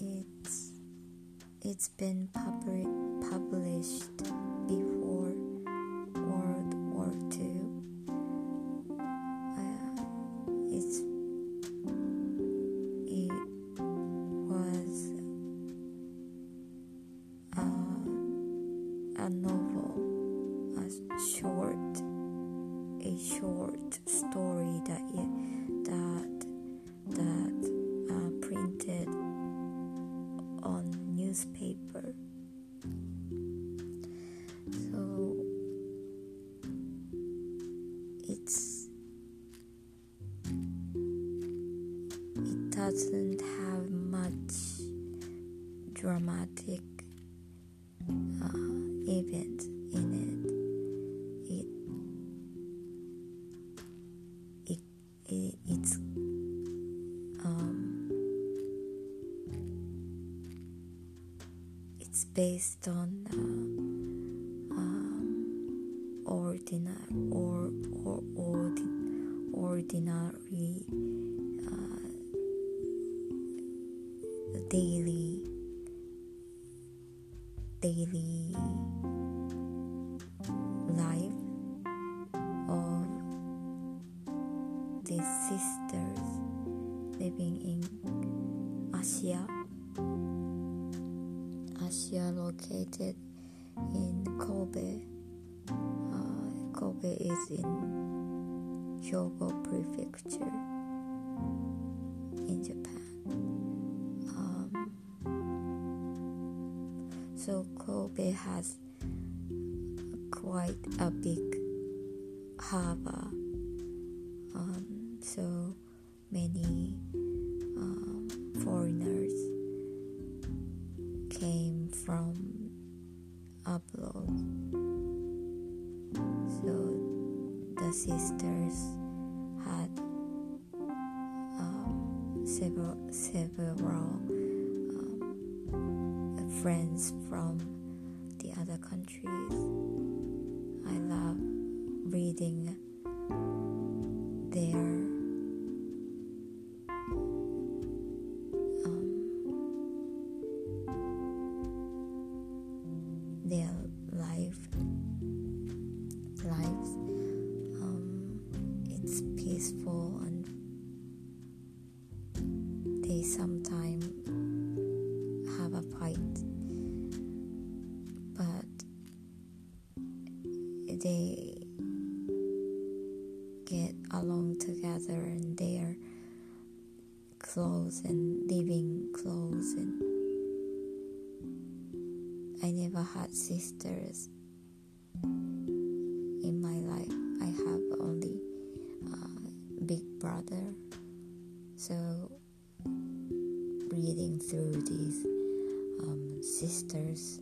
It's it's been publi- published before based on uh, um, ordinary or or ordin, ordinary uh, daily daily located in Kobe uh, Kobe is in Hyogo prefecture in Japan um, so Kobe has quite a big harbor. Um, so many sisters had um, several several um, friends from the other countries. I love reading their they get along together and they're close and living close and I never had sisters in my life. I have only uh, big brother. So reading through these um, sisters'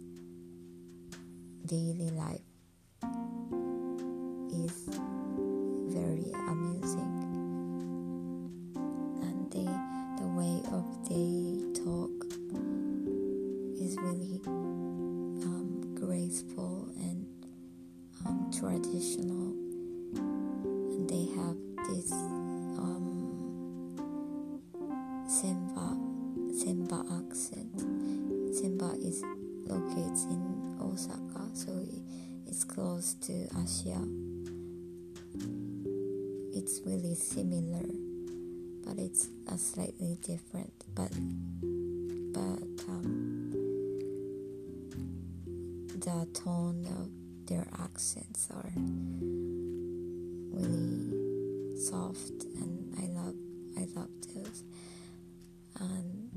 daily life is very amusing. And they the way of they talk is really um, graceful and um, traditional. And they have this um, Senba Senba accent. Senba is located in Osaka so it's close to Ashiya it's really similar but it's a slightly different but but um, the tone of their accents are really soft and I love I love those. And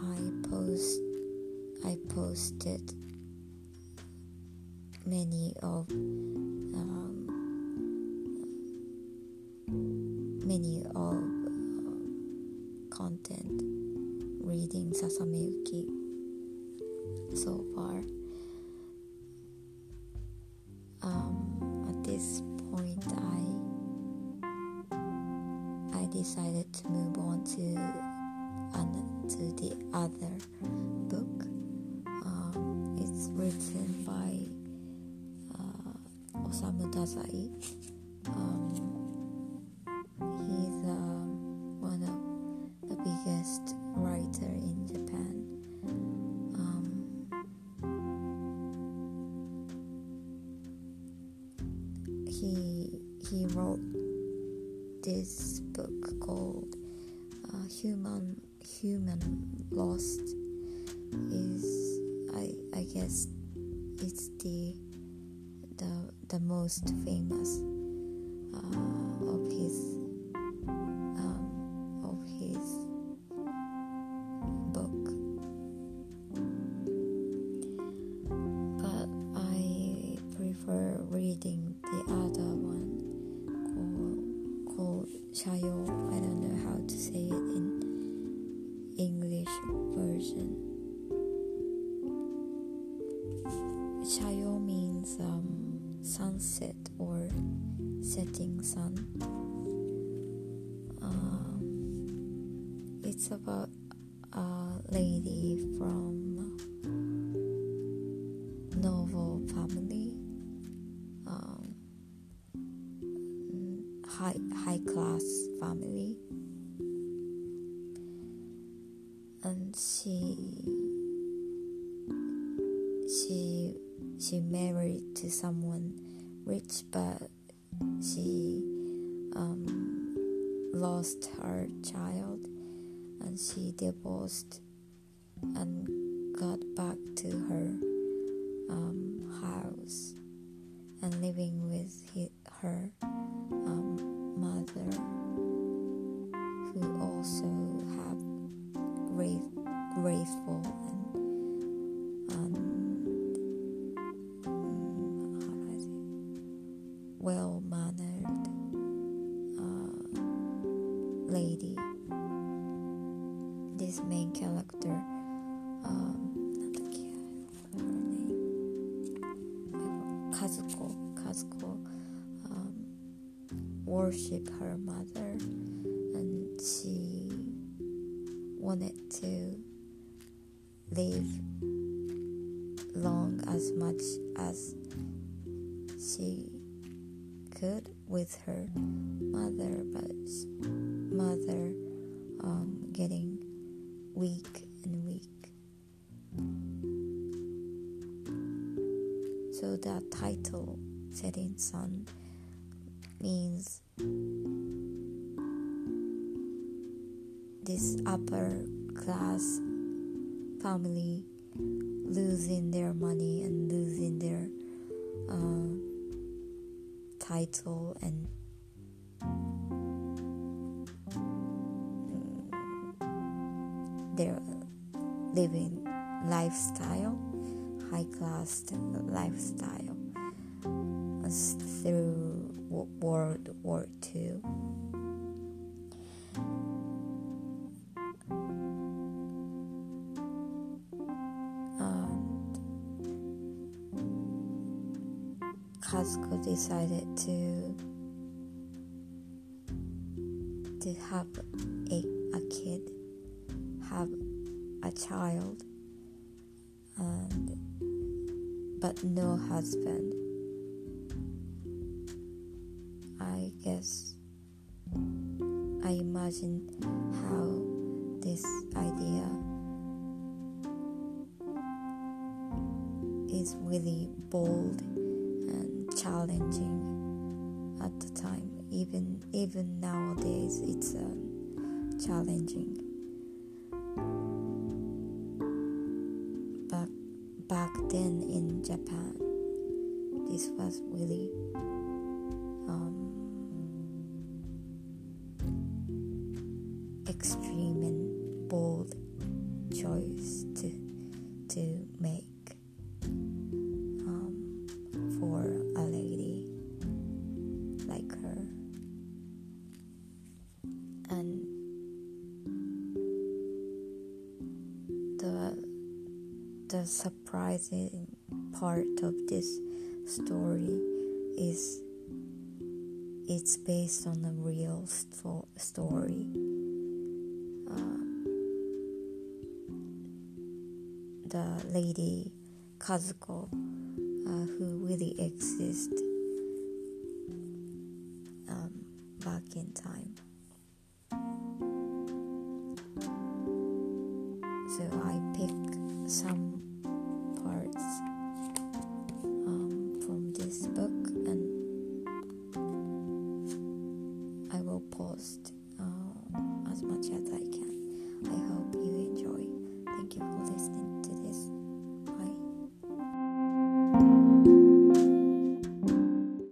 I post I posted many of um, um, at this point I I decided to move on to an, to the other book. Um, it's written by uh, Osamu Dazai. Um, this book called uh, Human Human Lost. Is I I guess it's the the the most famous uh, of his um, of his book. But I prefer reading the other Shayo. I don't know how to say it in English version. Shayo means um, sunset or setting sun. Um, it's about a lady from class family, and she she she married to someone rich, but she um, lost her child, and she divorced and got back to her um, house and living with hi her this main character um her name Kazuko Kazuko um, worship her mother and she wanted to live long as much as she could with her mother but mother um, getting weak and weak. So the title, Setting Sun, means this upper class family losing their money and losing their uh, title and their living lifestyle, high class lifestyle through World War Two. And Kazuko decided to to have a, a kid, have a child, and but no husband. I guess I imagine how this idea is really bold and challenging at the time. Even even nowadays, it's um, challenging. But back then in Japan, this was really surprising part of this story is it's based on a real sto- story. Um, the lady Kazuko, uh, who really exists, back in time.